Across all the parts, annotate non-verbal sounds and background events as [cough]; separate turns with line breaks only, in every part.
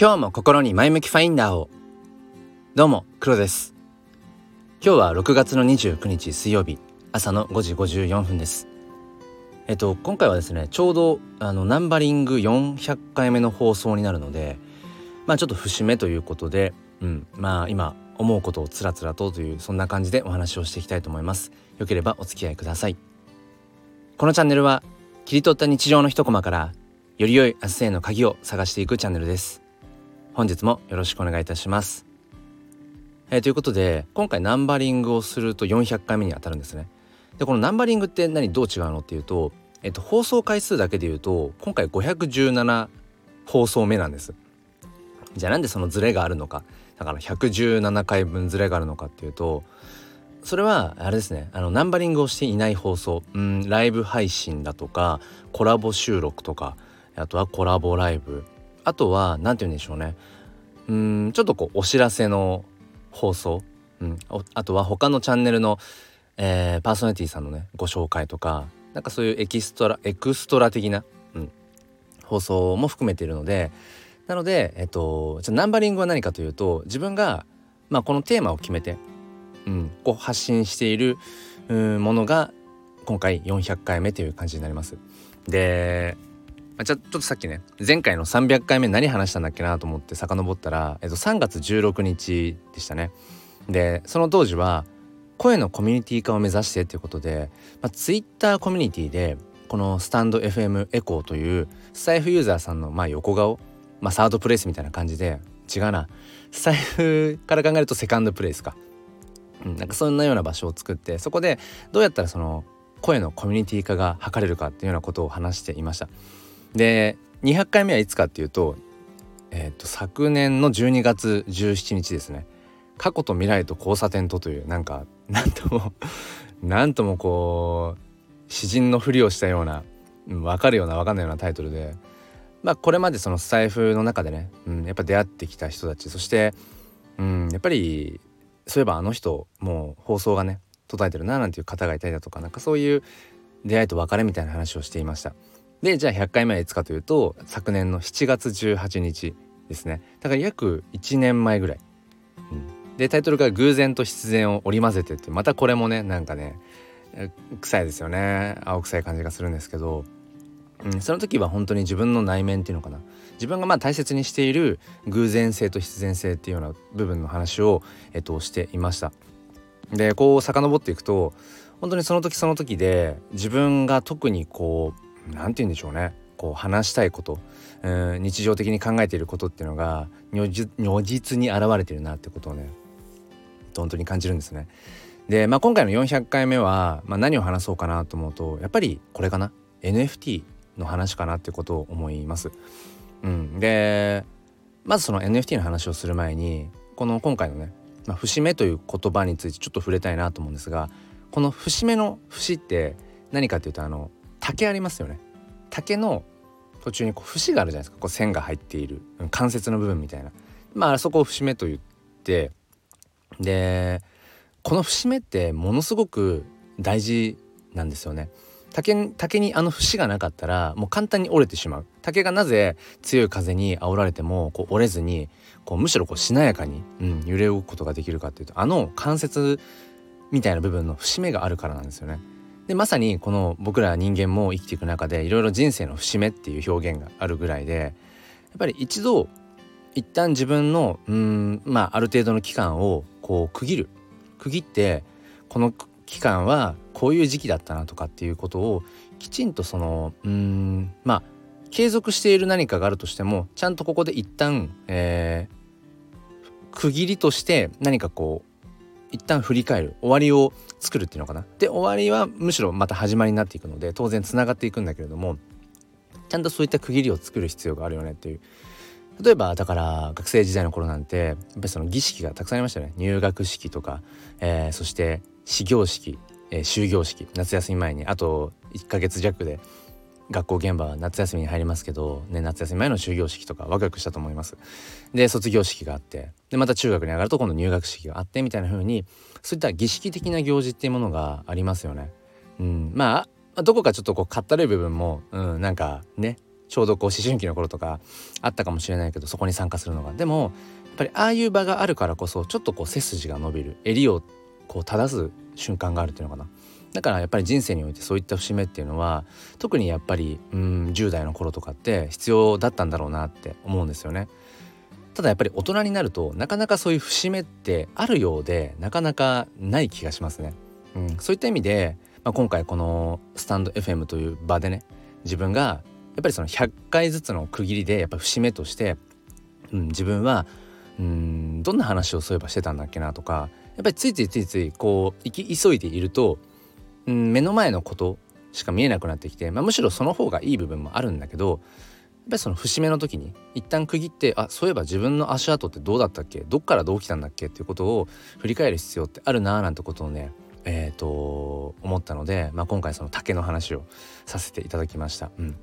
今日も心に前向きファインダーを。どうも黒です。今日は6月の29日水曜日朝の5時54分です。えっと今回はですねちょうどあのナンバリング400回目の放送になるのでまあちょっと節目ということでうんまあ今思うことをつらつらとというそんな感じでお話をしていきたいと思います。よければお付き合いください。このチャンネルは切り取った日常の一コマからより良い明日への鍵を探していくチャンネルです。本日もよろしくお願いいたします。えー、ということで今回ナンバリングをすると400回目にあたるんですね。でこのナンバリングって何どう違うのっていうと、えっと、放送回数だけで言うと今回517放送目なんです。じゃあなんでそのズレがあるのかだから117回分ズレがあるのかっていうとそれはあれですねあのナンバリングをしていない放送うんライブ配信だとかコラボ収録とかあとはコラボライブあとは何て言うんでしょうねうんちょっとこうお知らせの放送、うん、あとは他のチャンネルの、えー、パーソナリティさんのねご紹介とかなんかそういうエキストラエクストラ的な、うん、放送も含めているのでなので、えっと、じゃナンバリングは何かというと自分が、まあ、このテーマを決めて、うん、こう発信しているものが今回400回目という感じになります。でまあ、ちょちょっとさっきね前回の300回目何話したんだっけなと思って遡ったら、えっと、3月16日でしたね。でその当時は声のコミュニティ化を目指してっていうことで、まあ、Twitter コミュニティでこのスタンド FM エコーというスタイフユーザーさんのまあ横顔、まあ、サードプレイスみたいな感じで違うなスタイフから考えるとセカンドプレイスか、うん、なんかそんなような場所を作ってそこでどうやったらその声のコミュニティ化が図れるかっていうようなことを話していました。で200回目はいつかっていうと,、えーと、昨年の12月17日ですね過去と未来と交差点とというなんか [laughs] なんともなんともこう詩人のふりをしたような分かるような分かんないようなタイトルでまあこれまでそのスタイフの中でね、うん、やっぱ出会ってきた人たちそして、うん、やっぱりそういえばあの人もう放送がね途絶えてるななんていう方がいたりだとかなんかそういう出会いと別れみたいな話をしていました。でじゃあ100回目いつかというと昨年の7月18日ですね。だから約1年前ぐらい、うん、でタイトルが「偶然と必然を織り交ぜて」ってまたこれもねなんかね臭いですよね。青臭い感じがするんですけど、うん、その時は本当に自分の内面っていうのかな。自分がまあ大切にしている偶然性と必然性っていうような部分の話を、えっと、していました。でこう遡っていくと本当にその時その時で自分が特にこう何て言うんでしょうねこう話したいこと、うん、日常的に考えていることっていうのが如実に現れてるなってことをね本当に感じるんですね。で、まあ、今回の400回目は、まあ、何を話そうかなと思うとやっぱりこれかな？NFT の話かなってことを思います。うん、でまずその NFT の話をする前にこの今回のね、まあ、節目という言葉についてちょっと触れたいなと思うんですがこの節目の節って何かっていうとあの竹ありますよね。竹の途中にこう節があるじゃないですか。こう線が入っている。関節の部分みたいな。まああそこを節目と言ってでこの節目ってものすごく大事なんですよね。竹竹にあの節がなかったらもう簡単に折れてしまう。竹がなぜ強い風に煽られてもこう折れずにこうむしろこうしなやかに、うん、揺れ動くことができるかっていうとあの関節みたいな部分の節目があるからなんですよね。でまさにこの僕ら人間も生きていく中でいろいろ人生の節目っていう表現があるぐらいでやっぱり一度一旦自分のうんまあある程度の期間をこう区切る。区切ってこの期間はこういう時期だったなとかっていうことをきちんとそのうんまあ継続している何かがあるとしてもちゃんとここで一旦、えー、区切りとして何かこう一旦振り返る。終わりを作るっていうのかな。で終わりはむしろまた始まりになっていくので当然つながっていくんだけれどもちゃんとそういった区切りを作る必要があるよねっていう。例えばだから学生時代の頃なんてやっぱりその儀式がたくさんありましたね。入学式とか、えー、そして始業式、えー、終業式夏休み前にあと1ヶ月弱で学校現場は夏休みに入りますけど、ね、夏休み前の終業式とかワクワクしたと思います。で卒業式があってでまた中学に上がると今度入学式があってみたいな風にそういった儀式的な行事っていうものがありますよね。うん、まあどこかちょっとこうかったるい部分も、うん、なんかねちょうどこう思春期の頃とかあったかもしれないけどそこに参加するのがでもやっぱりああいう場があるからこそちょっとこう背筋が伸びる襟をこう正す瞬間があるっていうのかなだからやっぱり人生においてそういった節目っていうのは特にやっぱりうん10代の頃とかって必要だったんだろうなって思うんですよね。ただやっぱり大人になるとなかなかそういう節目ってあるようでなかなかない気がしますね。うん、そういった意味で、まあ、今回このスタンド FM という場でね自分がやっぱりその100回ずつの区切りでやっぱ節目として、うん、自分はうんどんな話をそういえばしてたんだっけなとかやっぱりついついついついこう行き急いでいると、うん、目の前のことしか見えなくなってきて、まあ、むしろその方がいい部分もあるんだけどやっぱりその節目の時に一旦区切ってあそういえば自分の足跡ってどうだったっけ？どっからどう来たんだっけ？っていうことを振り返る必要ってあるなーなんてことをねえーと、思ったので、まあ、今回その竹の話をさせていただきました。うん、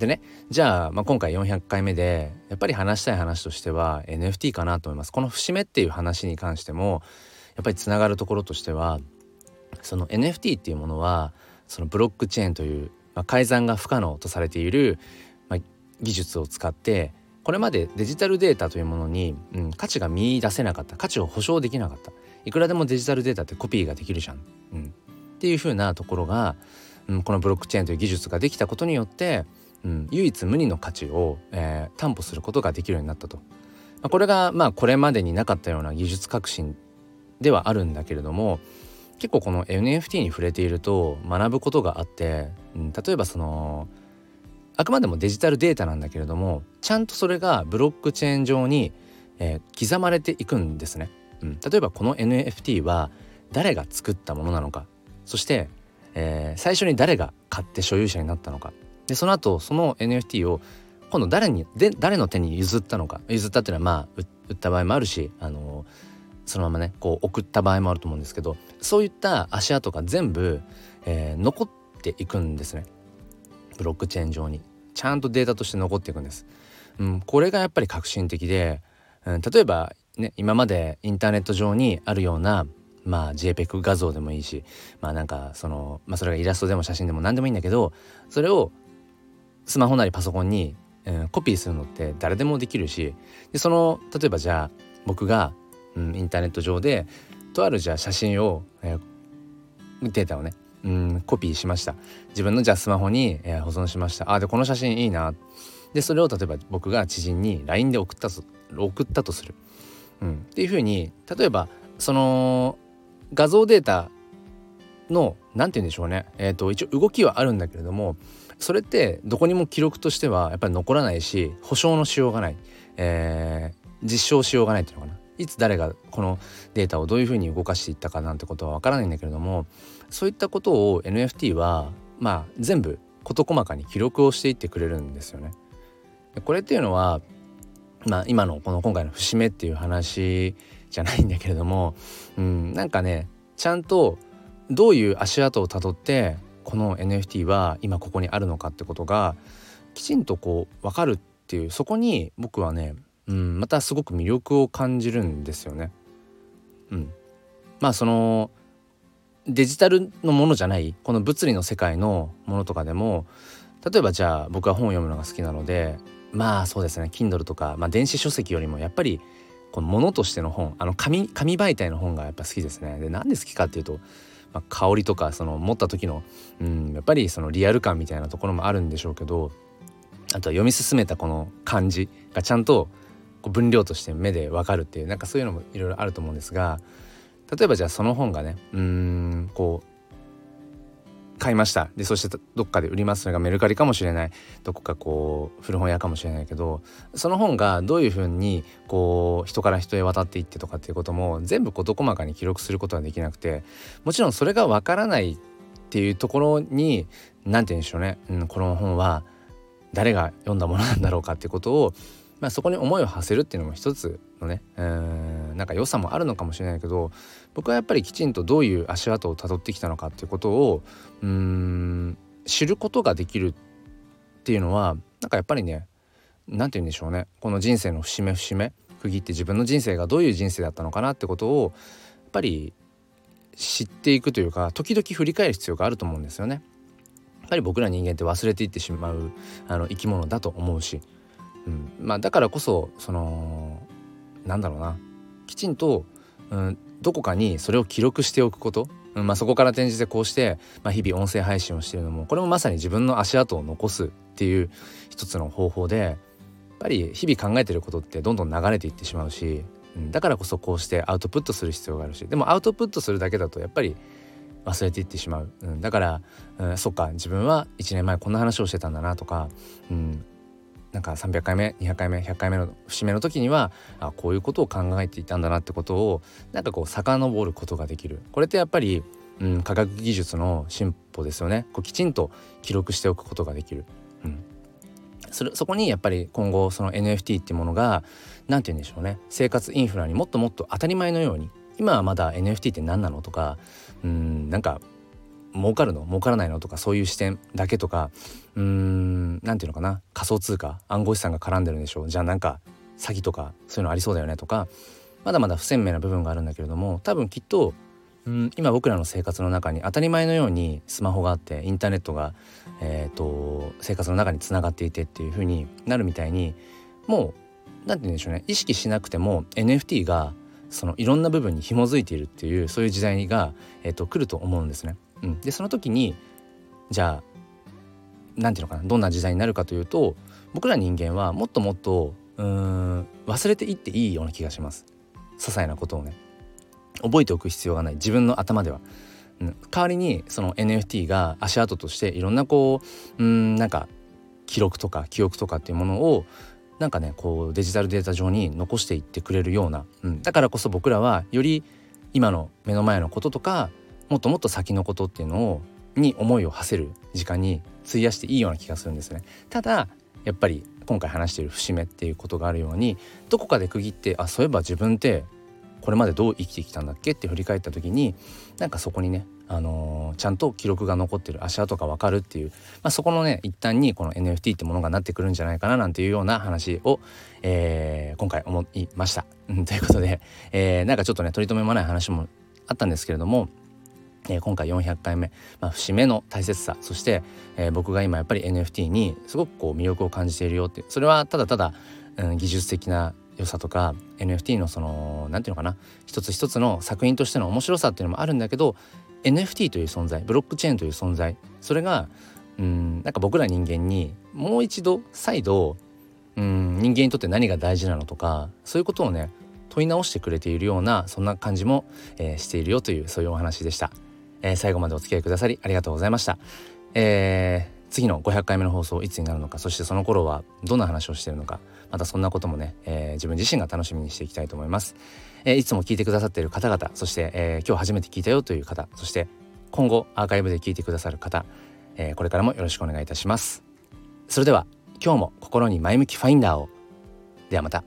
でねじゃあ、まあ、今回400回目でやっぱり話したい話としては NFT かなと思います。この節目っていう話に関してもやっぱりつながるところとしてはその NFT っていうものはそのブロックチェーンという、まあ、改ざんが不可能とされている、まあ、技術を使ってこれまでデジタルデータというものに、うん、価値が見いだせなかった価値を保証できなかった。いくらでもデジタルデータってコピーができるじゃん、うん、っていう風なところが、うん、このブロックチェーンという技術ができたことによって、うん、唯一無二の価値を、えー、担保することができるようになったと。まあ、これがまあこれまでになかったような技術革新ではあるんだけれども結構この NFT に触れていると学ぶことがあって、うん、例えばそのあくまでもデジタルデータなんだけれどもちゃんとそれがブロックチェーン上に、えー、刻まれていくんですね。うん、例えばこの NFT は誰が作ったものなのか。そして、えー、最初に誰が買って所有者になったのか。でその後その NFT を今度誰にで誰の手に譲ったのか。譲ったっていうのはまあ売った場合もあるし、あのー、そのままねこう送った場合もあると思うんですけどそういった足跡が全部、えー、残っていくんですねブロックチェーン上にちゃんとデータとして残っていくんです。うん、これがやっぱり革新的で、うん、例えばね今までインターネット上にあるようなまあ JPEG 画像でもいいしまあなんかそのまあそれがイラストでも写真でも何でもいいんだけどそれをスマホなりパソコンに、うん、コピーするのって誰でもできるしでその例えばじゃあ僕が、うん、インターネット上でとあるじゃあ写真を、えー、データをねうんコピーしました。自分のじゃあスマホに、えー、保存しました。あでこの写真いいな。でそれを例えば僕が知人に LINE で送ったと送ったとする。うん、っていうふうに例えばその画像データの何て言うんでしょうね、えーと、一応動きはあるんだけれどもそれってどこにも記録としてはやっぱり残らないし保証のしようがない、えー、実証しようがないっていうのかな。いつ誰がこのデータをどういうふうに動かしていったかなんてことはわからないんだけれどもそういったことを NFT はまあ全部事細かに記録をしていってくれるんですよね。これっていうのはまあ、今のこの今回の節目っていう話じゃないんだけれども、うん、なんかねちゃんとどういう足跡をたどってこの NFT は今ここにあるのかってことがきちんとこう分かるっていうそこに僕はね、うん、またすごく魅力を感じるんですよね。うん、まあそのデジタルのものじゃないこの物理の世界のものとかでも例えばじゃあ僕は本を読むのが好きなのでまあそうですね Kindle とか、まあ、電子書籍よりもやっぱりこのものとしての本あの紙紙媒体の本がやっぱ好きですね。でなんで好きかっていうと、まあ、香りとかその持った時の、うん、やっぱりそのリアル感みたいなところもあるんでしょうけどあとは読み進めたこの感じがちゃんとこう分量として目でわかるっていうなんかそういうのもいろいろあると思うんですが例えばじゃあその本がねうんこう買いました。でそしてどっかで売りますそれがメルカリかもしれない。どこかこう古本屋かもしれないけどその本がどういうふうにこう人から人へ渡っていってとかっていうことも全部事細かに記録することはできなくてもちろんそれがわからないっていうところに何て言うんでしょうね、うん、この本は誰が読んだものなんだろうかっていうことをまあ、そこに思いを馳せるっていうのも一つのねうんなんか良さもあるのかもしれないけど僕はやっぱりきちんとどういう足跡をたどってきたのかっていうことをうん知ることができるっていうのはなんかやっぱりね何て言うんでしょうねこの人生の節目節目区切って自分の人生がどういう人生だったのかなってことをやっぱり知っていくというか時々振り返る必要があると思うんですよね。やっぱり僕ら人間って忘れていってしまうあの生き物だと思うし、うん。まあ、だからこそそのなんだろうな。きちんと、うん、どこかにそれを記録しておくこと、うんまあ、そこから転じてこうして、まあ、日々音声配信をしているのもこれもまさに自分の足跡を残すっていう一つの方法でやっぱり日々考えてることってどんどん流れていってしまうし、うん、だからこそこうしてアウトプットする必要があるしでもアウトプットするだけだとやっぱり忘れていってしまう、うん、だから、うん、そっか自分は1年前こんな話をしてたんだなとか、うん、なんか300回目200回目100回目の節目の時にはあこういうことを考えていたんだなってことをなんかこう遡ることができる。これってやっぱり、うん、科学技術の進歩ですよね。こうきちんと記録しておくことができる。うん。それそこにやっぱり今後その NFT っていうものが何て言うんでしょうね。生活インフラにもっともっと当たり前のように今はまだ NFT って何なのとかうんなんか儲かるの？儲からないの？とかそういう視点だけとかうーん何て言うのかな？仮想通貨暗号資産が絡んでるんでしょう。じゃあなんか詐欺とかそういうのありそうだよねとかまだまだ不鮮明な部分があるんだけれども多分きっとうん今僕らの生活の中に当たり前のようにスマホがあってインターネットが、えーと、生活の中につながっていてっていう風になるみたいにもう何て言うんでしょうね。意識しなくても NFT がそのいろんな部分に紐づいているっていうそういう時代が、えーと、来ると思うんですね。うん、でその時にじゃあ何て言うのかなどんな時代になるかというと僕ら人間はもっともっとうん忘れていっていいような気がします。些細なことをね。覚えておく必要がない。自分の頭では。うん、代わりにその NFT が足跡としていろんなこううんなんか記録とか記憶とかっていうものをなんかねこうデジタルデータ上に残していってくれるような、うん、だからこそ僕らはより今の目の前のこととかもっともっと先のことっていうのをに思いを馳せる時間に費やしていいような気がするんですね。ただやっぱり今回話している節目っていうことがあるようにどこかで区切ってあそういえば自分ってこれまでどう生きてきたんだっけって振り返った時になんかそこにねあのー、ちゃんと記録が残ってる足跡が分かるっていう、まあ、そこのね一端にこの NFT ってものがなってくるんじゃないかななんていうような話を、えー、今回思いました。ということで、えー、なんかちょっとね取り留めもない話もあったんですけれども、えー、今回400回目、まあ、節目の大切さ。そして、えー、僕が今やっぱり NFT にすごくこう魅力を感じているよって。それはただただ、うん、技術的な良さとか NFT のその何て言うのかな。一つ一つの作品としての面白さっていうのもあるんだけど NFT という存在ブロックチェーンという存在。それがうんなんか僕ら人間にもう一度再度うん人間にとって何が大事なのとかそういうことをね問い直してくれているようなそんな感じも、えー、しているよというそういうお話でした、えー、最後までお付き合いくださりありがとうございました、えー、次の500回目の放送いつになるのかそしてその頃はどんな話をしてるのかまたそんなこともね、えー、自分自身が楽しみにしていきたいと思います、えー、いつも聞いてくださっている方々そして、えー、今日初めて聞いたよという方そして今後アーカイブで聞いてくださる方、え、これからもよろしくお願いいたします。それでは今日も心に前向きファインダーを。ではまた。